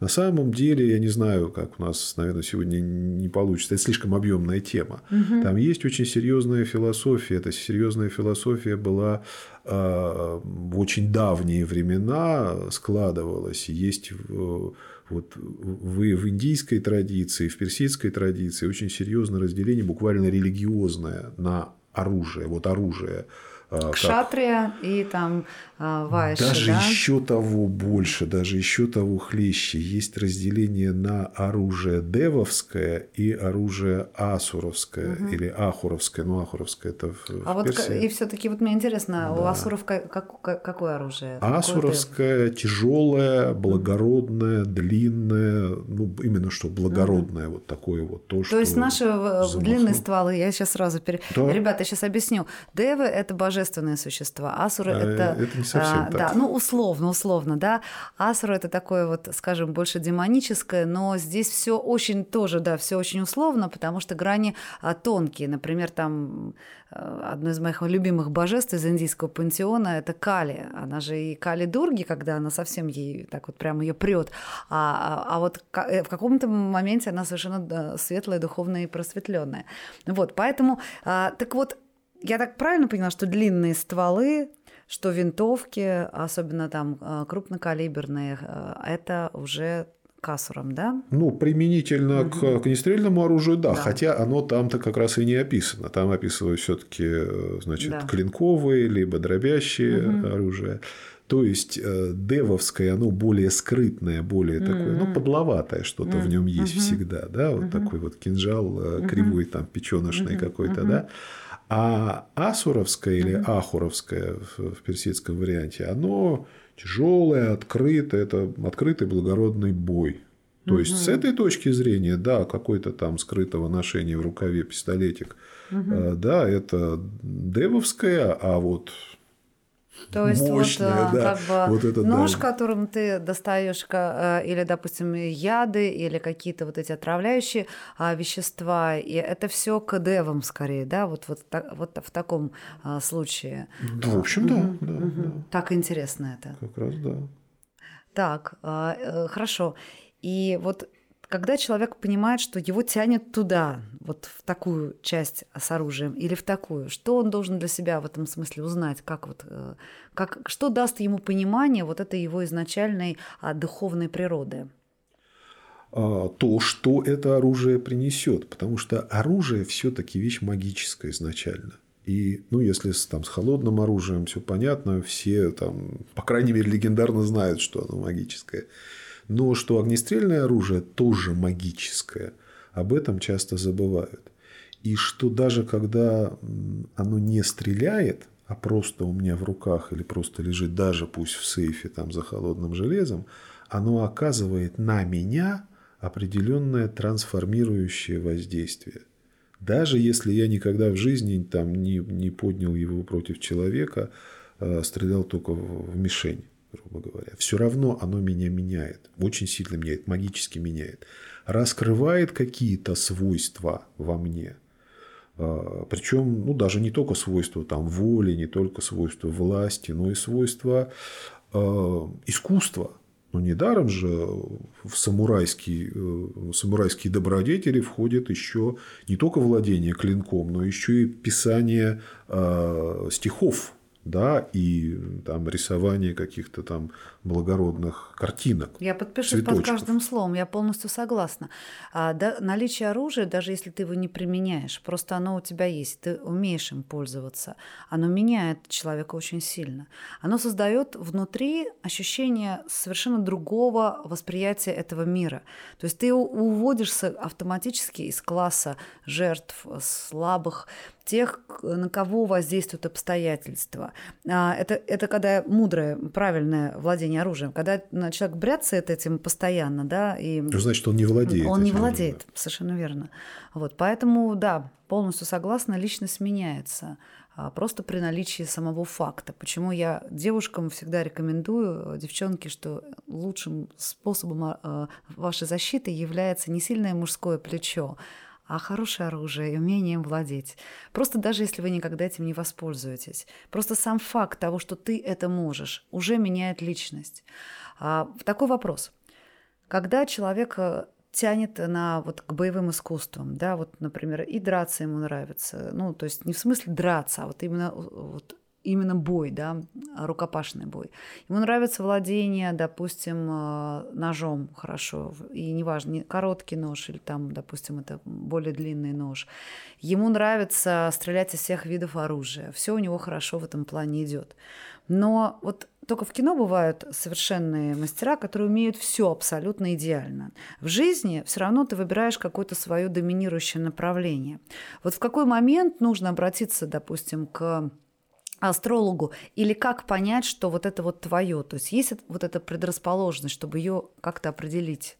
На самом деле, я не знаю, как у нас, наверное, сегодня не получится. Это слишком объемная тема. Угу. Там есть очень серьезная философия. Эта серьезная философия была э, в очень давние времена складывалась. Есть в, вот в, в индийской традиции, в персидской традиции очень серьезное разделение, буквально религиозное на оружие. Вот оружие а, Кшатрия и там а, Вайши. Даже да? еще того больше, даже еще того хлеще. Есть разделение на оружие девовское и оружие асуровское угу. или ахуровское. Ну, ахуровское это в, А в вот Персии. и все-таки вот мне интересно, да. у асуров как, какое оружие? Асуровское тяжелое, благородное, длинное, ну именно что благородное, угу. вот такое вот то, то что. есть наши замахну. длинные стволы, я сейчас сразу пере... да. Ребята, я сейчас объясню. Девы это божественные божественные существа. Асуры а, это... Это не совсем а, так. Да, ну условно, условно, да. Асуры это такое вот, скажем, больше демоническое, но здесь все очень тоже, да, все очень условно, потому что грани а, тонкие. Например, там Э, одно из моих любимых божеств из индийского пантеона – это Кали. Она же и Кали Дурги, когда она совсем ей так вот прямо ее прет. А, а, а вот э, в каком-то моменте она совершенно светлая, духовная и просветленная. Вот, поэтому, а, так вот, я так правильно поняла, что длинные стволы что винтовки, особенно там э, крупнокалиберные, это уже кассурам, да? Ну, применительно угу. к огнестрельному оружию, да, да, хотя оно там-то как раз и не описано. Там описывают все-таки, э, значит, да. клинковые либо дробящие угу. оружия. То есть э, девовское, оно более скрытное, более mm-hmm. такое, ну, подловатое что-то mm-hmm. в нем есть mm-hmm. всегда, да, вот mm-hmm. такой вот кинжал mm-hmm. кривой, там, печеночный mm-hmm. какой-то, mm-hmm. да. А асуровское или ахуровское в, в персидском варианте, оно тяжелое, открытое, это открытый благородный бой. То угу. есть с этой точки зрения, да, какой-то там скрытого ношения в рукаве пистолетик, угу. да, это девовская, а вот то есть мощная, вот, да, как бы вот это, нож, да. которым ты достаешь э, или, допустим, яды или какие-то вот эти отравляющие а, вещества, и это все к девам скорее, да, вот вот вот в таком а, случае. Да, в общем, да, угу, да, угу. да. Так интересно это. Как раз да. Так, а, э, хорошо. И вот когда человек понимает, что его тянет туда, вот в такую часть с оружием или в такую, что он должен для себя в этом смысле узнать, как вот, э, как, что даст ему понимание вот этой его изначальной а, духовной природы? А, то, что это оружие принесет, потому что оружие все-таки вещь магическая изначально. И, ну, если с, там, с холодным оружием все понятно, все там, по крайней мере, легендарно знают, что оно магическое. Но что огнестрельное оружие тоже магическое, об этом часто забывают. И что даже когда оно не стреляет, а просто у меня в руках или просто лежит даже пусть в сейфе там за холодным железом, оно оказывает на меня определенное трансформирующее воздействие. Даже если я никогда в жизни там не, не поднял его против человека, а стрелял только в мишень грубо говоря, все равно оно меня меняет, очень сильно меняет, магически меняет, раскрывает какие-то свойства во мне. А, Причем, ну, даже не только свойства там, воли, не только свойства власти, но и свойства э, искусства. Но недаром же в самурайские, в самурайские добродетели входит еще не только владение клинком, но еще и писание э, стихов да, и там рисование каких-то там благородных картинок. Я подпишусь под каждым словом, я полностью согласна. А, да, наличие оружия, даже если ты его не применяешь, просто оно у тебя есть, ты умеешь им пользоваться, оно меняет человека очень сильно. Оно создает внутри ощущение совершенно другого восприятия этого мира. То есть ты уводишься автоматически из класса жертв, слабых, тех, на кого воздействуют обстоятельства. А, это, это когда мудрое, правильное владение оружием. Когда человек бряцает этим постоянно, да, и... Ну, значит, он не владеет. Он не владеет, оружием. совершенно верно. Вот, поэтому, да, полностью согласна, личность меняется а, просто при наличии самого факта. Почему я девушкам всегда рекомендую, девчонки, что лучшим способом а, вашей защиты является не сильное мужское плечо, а хорошее оружие и умение им владеть. Просто даже если вы никогда этим не воспользуетесь. Просто сам факт того, что ты это можешь, уже меняет личность. А, такой вопрос. Когда человек э, тянет на вот к боевым искусствам, да, вот, например, и драться ему нравится, ну, то есть не в смысле драться, а вот именно вот именно бой, да, рукопашный бой. Ему нравится владение, допустим, э, ножом хорошо, и неважно, не короткий нож или там, допустим, это более длинный нож. Ему нравится стрелять из всех видов оружия. Все у него хорошо в этом плане идет. Но вот только в кино бывают совершенные мастера, которые умеют все абсолютно идеально. В жизни все равно ты выбираешь какое-то свое доминирующее направление. Вот в какой момент нужно обратиться, допустим, к астрологу, или как понять, что вот это вот твое, то есть есть вот эта предрасположенность, чтобы ее как-то определить?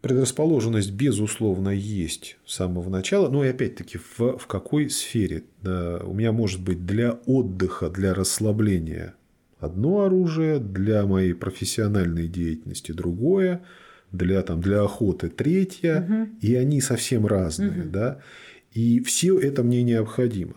Предрасположенность, безусловно, есть с самого начала. Но и опять-таки, в, в какой сфере? У меня может быть для отдыха, для расслабления одно оружие, для моей профессиональной деятельности другое, для, там, для охоты третье, угу. и они совсем разные. Угу. Да? И все это мне необходимо.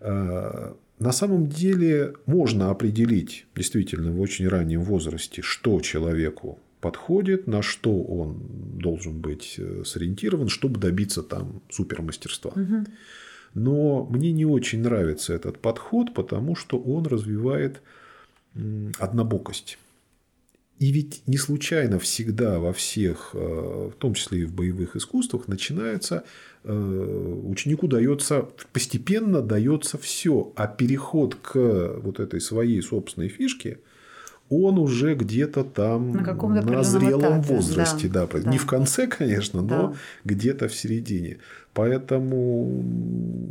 А, на самом деле можно определить действительно в очень раннем возрасте, что человеку подходит, на что он должен быть э, сориентирован, чтобы добиться там супермастерства. Угу. Но мне не очень нравится этот подход, потому что он развивает однобокость. И ведь не случайно всегда во всех, э, в том числе и в боевых искусствах, начинается э, ученику дается постепенно дается все, а переход к вот этой своей собственной фишке он уже где-то там на, на зрелом этапе. возрасте, да, да, да. Не в конце, конечно, но да. где-то в середине. Поэтому,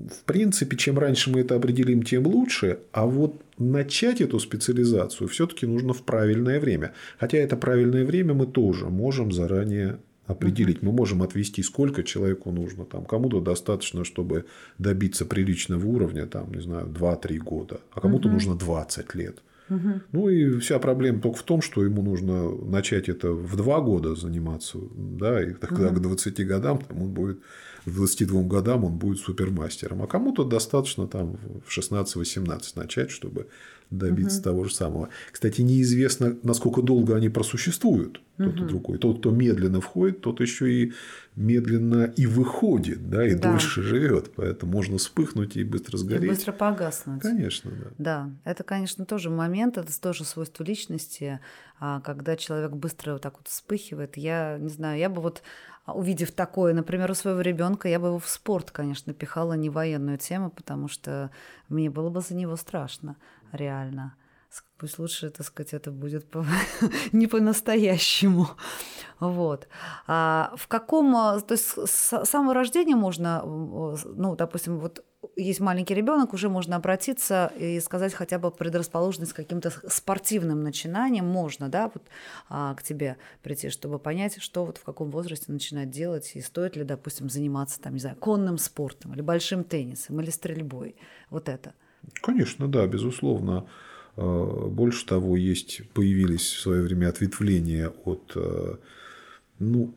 в принципе, чем раньше мы это определим, тем лучше. А вот начать эту специализацию все-таки нужно в правильное время. Хотя это правильное время мы тоже можем заранее определить. Мы можем отвести, сколько человеку нужно. Там, кому-то достаточно, чтобы добиться приличного уровня, там, не знаю, 2-3 года, а кому-то угу. нужно 20 лет. Угу. Ну и вся проблема только в том, что ему нужно начать это в два года заниматься, да, и тогда угу. к 20 годам там, он будет, к 22 годам он будет супермастером. А кому-то достаточно там в 16-18 начать, чтобы добиться угу. того же самого. Кстати, неизвестно, насколько долго они просуществуют, тот угу. и другой. Тот, кто медленно входит, тот еще и медленно и выходит, да, и да. дольше живет. Поэтому можно вспыхнуть и быстро сгореть. И быстро погаснуть. Конечно, да. Да, это, конечно, тоже момент, это тоже свойство личности, а, когда человек быстро вот так вот вспыхивает. Я не знаю, я бы вот увидев такое, например, у своего ребенка, я бы его в спорт, конечно, пихала не военную тему, потому что мне было бы за него страшно реально. Пусть лучше, так сказать, это будет по... не по-настоящему. Вот. А в каком... То есть с самого рождения можно, ну, допустим, вот есть маленький ребенок, уже можно обратиться и сказать хотя бы предрасположенность каким-то спортивным начинаниям можно, да, вот а, к тебе прийти, чтобы понять, что вот в каком возрасте начинать делать и стоит ли, допустим, заниматься там, не знаю, конным спортом или большим теннисом или стрельбой. Вот это. Конечно, да, безусловно. А, больше того, есть, появились в свое время ответвления от, а, ну,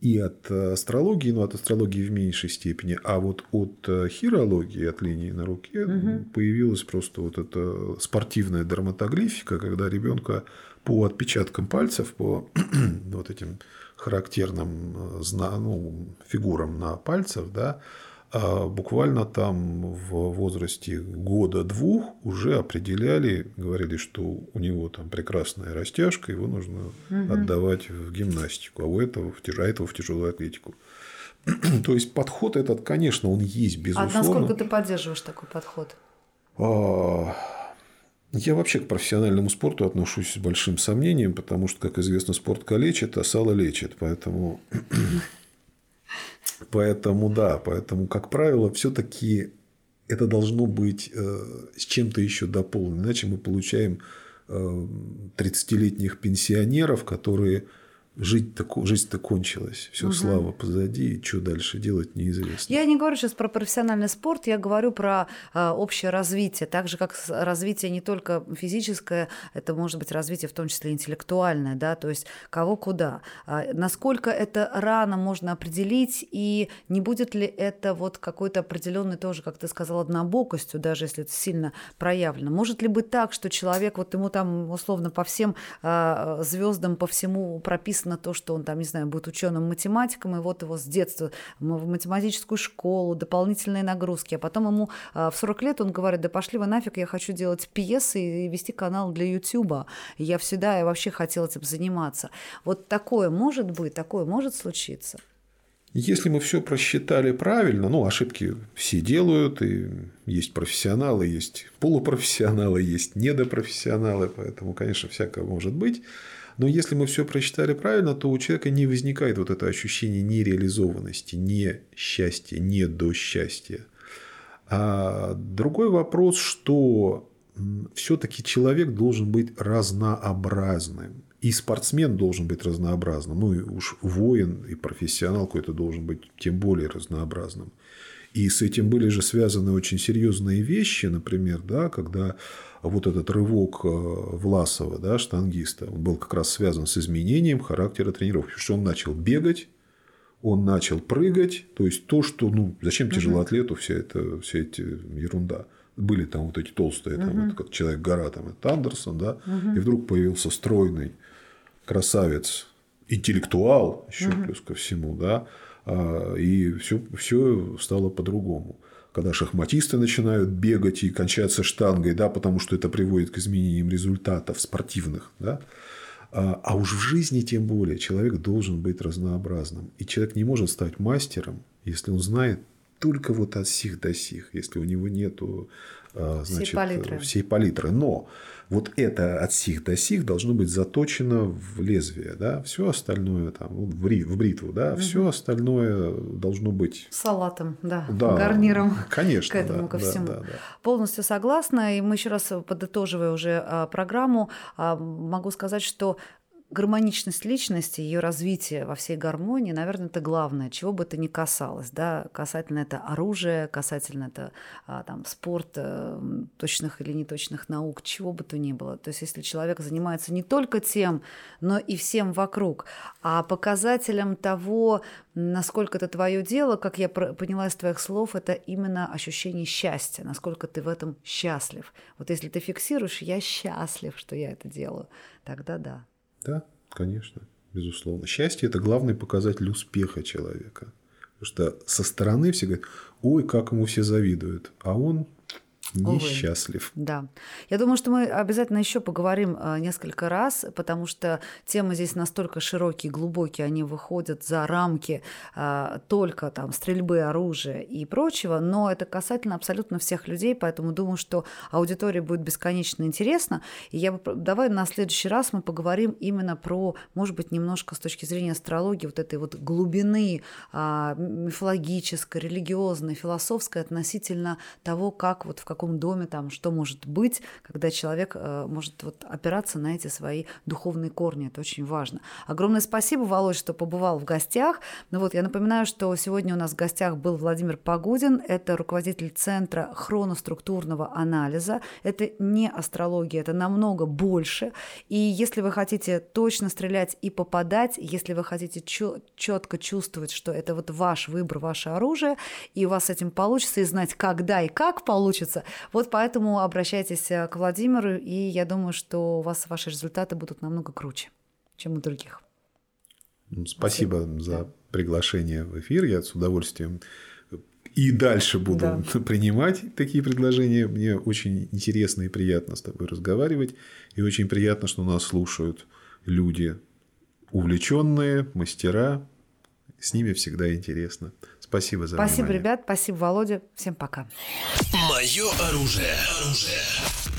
и от астрологии, но от астрологии в меньшей степени, а вот от хирологии, от линии на руке, угу. появилась просто вот эта спортивная дерматоглифика, когда ребенка по отпечаткам пальцев, по вот этим характерным ну, фигурам на пальцах, да, а буквально там в возрасте года-двух уже определяли, говорили, что у него там прекрасная растяжка, его нужно угу. отдавать в гимнастику, а у этого, в, а этого в тяжелую атлетику. То есть подход этот, конечно, он есть, безусловно. А насколько ты поддерживаешь такой подход? А, я вообще к профессиональному спорту отношусь с большим сомнением, потому что, как известно, спорт калечит, а сало лечит. Поэтому Поэтому да, поэтому, как правило, все-таки это должно быть э, с чем-то еще дополнено. Иначе мы получаем 30-летних э, пенсионеров, которые жить -то, жизнь-то кончилась, все угу. слава позади, и что дальше делать неизвестно. Я не говорю сейчас про профессиональный спорт, я говорю про э, общее развитие, так же как развитие не только физическое, это может быть развитие в том числе интеллектуальное, да, то есть кого куда, э, насколько это рано можно определить и не будет ли это вот какой-то определенный тоже, как ты сказал, однобокостью, даже если это сильно проявлено. Может ли быть так, что человек вот ему там условно по всем э, звездам, по всему прописан написано то, что он там, не знаю, будет ученым математиком, и вот его с детства в математическую школу, дополнительные нагрузки, а потом ему а, в 40 лет он говорит, да пошли вы нафиг, я хочу делать пьесы и вести канал для Ютуба. Я всегда я вообще хотела этим заниматься. Вот такое может быть, такое может случиться. Если мы все просчитали правильно, ну, ошибки все делают, и есть профессионалы, есть полупрофессионалы, есть недопрофессионалы, поэтому, конечно, всякое может быть. Но если мы все прочитали правильно, то у человека не возникает вот это ощущение нереализованности, не счастья, не до счастья. А другой вопрос, что все-таки человек должен быть разнообразным. И спортсмен должен быть разнообразным. Ну, и уж воин и профессионал какой-то должен быть тем более разнообразным. И с этим были же связаны очень серьезные вещи, например, да, когда вот этот рывок э, Власова, да, штангиста, он был как раз связан с изменением характера тренировки. Потому что он начал бегать, он начал прыгать, то есть то, что, ну, зачем тяжелоатлету вся эта, вся эти ерунда. Были там вот эти толстые, там, uh-huh. как человек-гора, там, это Андерсон, да, uh-huh. и вдруг появился стройный красавец, интеллектуал, еще uh-huh. плюс ко всему, да, а, и все, все стало по-другому. Когда шахматисты начинают бегать и кончаться штангой, да, потому что это приводит к изменениям результатов спортивных, да, а, а уж в жизни тем более человек должен быть разнообразным. И человек не может стать мастером, если он знает только вот от сих до сих, если у него нету а, значит, всей палитры. всей палитры. Но вот это от сих до сих должно быть заточено в лезвие, да, все остальное там в бритву, да, угу. все остальное должно быть салатом, да, да гарниром, конечно, к этому да, ко всему. Да, да, да. Полностью согласна, и мы еще раз подытоживая уже а, программу, а, могу сказать, что гармоничность личности, ее развитие во всей гармонии, наверное, это главное, чего бы это ни касалось, да, касательно это оружия, касательно это а, там спорта, точных или неточных наук, чего бы то ни было. То есть, если человек занимается не только тем, но и всем вокруг, а показателем того, насколько это твое дело, как я поняла из твоих слов, это именно ощущение счастья, насколько ты в этом счастлив. Вот если ты фиксируешь, я счастлив, что я это делаю, тогда да. Да, конечно, безусловно. Счастье – это главный показатель успеха человека. Потому что со стороны все говорят, ой, как ему все завидуют, а он несчастлив. Увы. Да. Я думаю, что мы обязательно еще поговорим э, несколько раз, потому что темы здесь настолько широкие, глубокие, они выходят за рамки а, только там стрельбы, оружия и прочего, но это касательно абсолютно всех людей, поэтому думаю, что аудитория будет бесконечно интересна. И я бы, давай на следующий раз мы поговорим именно про, может быть, немножко с точки зрения астрологии, вот этой вот глубины а, мифологической, религиозной, философской относительно того, как вот в каком каком доме, там, что может быть, когда человек э, может вот опираться на эти свои духовные корни. Это очень важно. Огромное спасибо, Володь, что побывал в гостях. Ну вот, я напоминаю, что сегодня у нас в гостях был Владимир Погодин. Это руководитель Центра хроноструктурного анализа. Это не астрология, это намного больше. И если вы хотите точно стрелять и попадать, если вы хотите четко чувствовать, что это вот ваш выбор, ваше оружие, и у вас с этим получится, и знать, когда и как получится, вот поэтому обращайтесь э, к Владимиру, и я думаю, что у вас ваши результаты будут намного круче, чем у других. Ну, спасибо, Спасибо. за да. приглашение в эфир. Я с удовольствием и дальше буду да. принимать такие предложения. Мне очень интересно и приятно с тобой разговаривать. И очень приятно, что нас слушают люди увлеченные, мастера. С ними всегда интересно. Спасибо за Спасибо, внимание. ребят. Спасибо, Володя. Всем пока. Мое оружие. оружие.